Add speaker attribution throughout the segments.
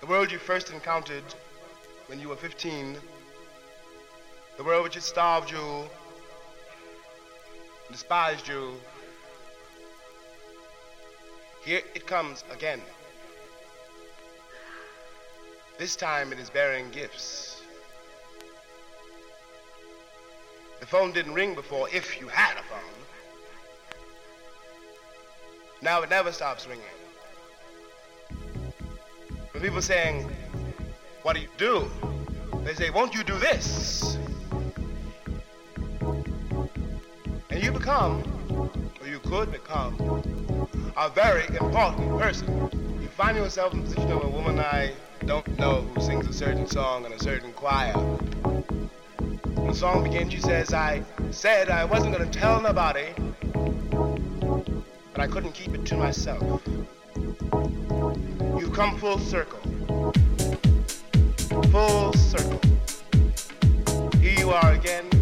Speaker 1: The world you first encountered when you were 15, the world which had starved you, despised you, here it comes again. This time it is bearing gifts. The phone didn't ring before if you had a phone. Now it never stops ringing. When people saying, What do you do? They say, Won't you do this? And you become, or you could become, a very important person. You find yourself in the position of a woman I don't know who sings a certain song in a certain choir. When the song begins, she says, I said I wasn't going to tell nobody, but I couldn't keep it to myself come full circle. Full circle. Here you are again.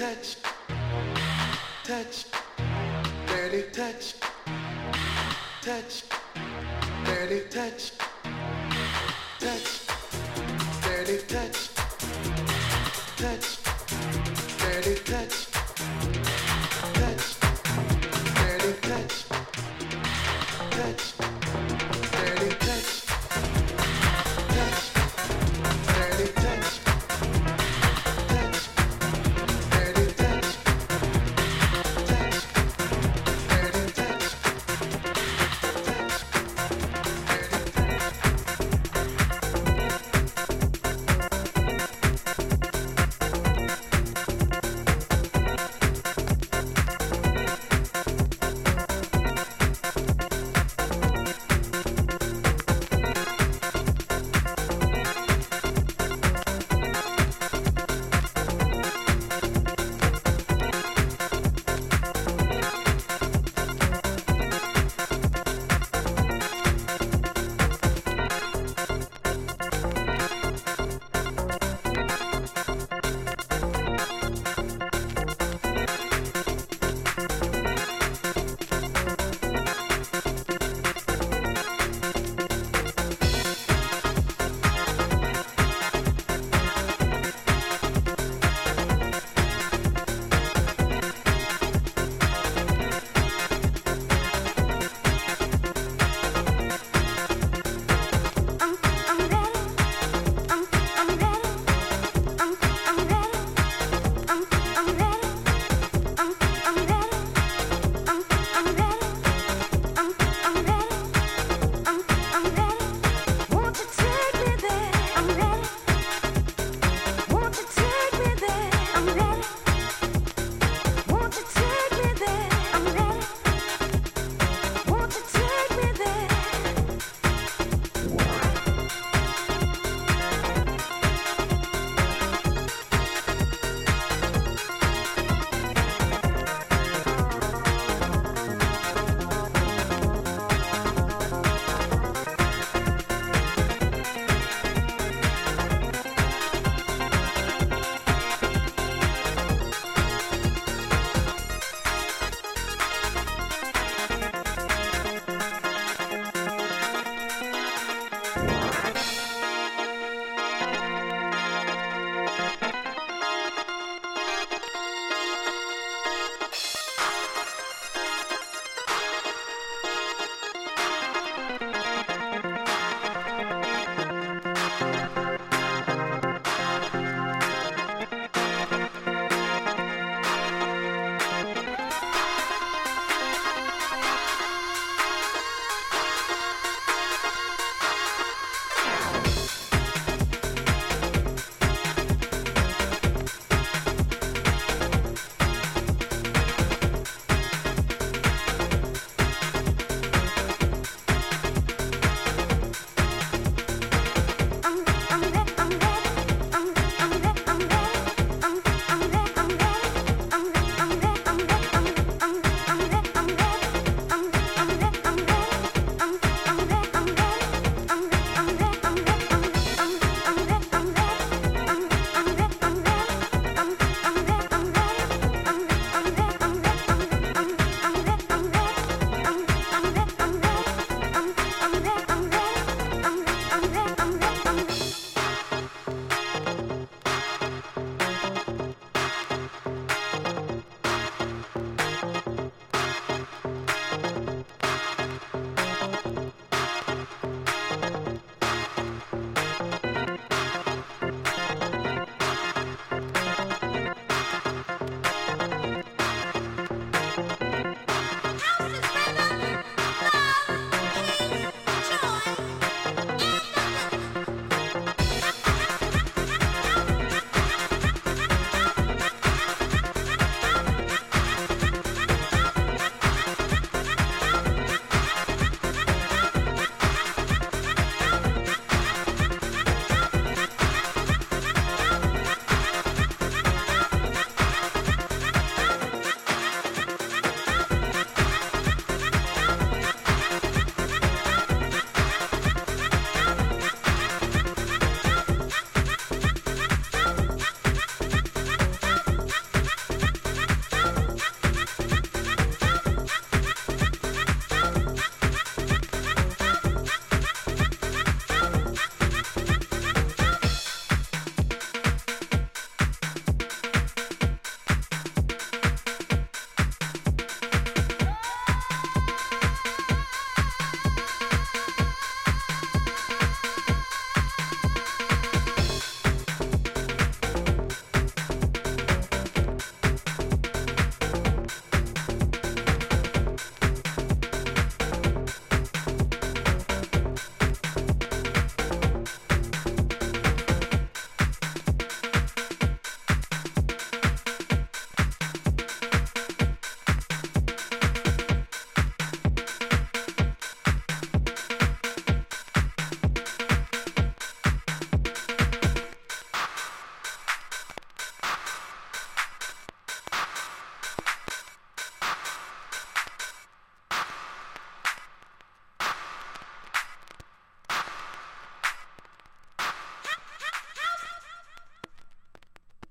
Speaker 1: Touch, touch, touch, touch, touch.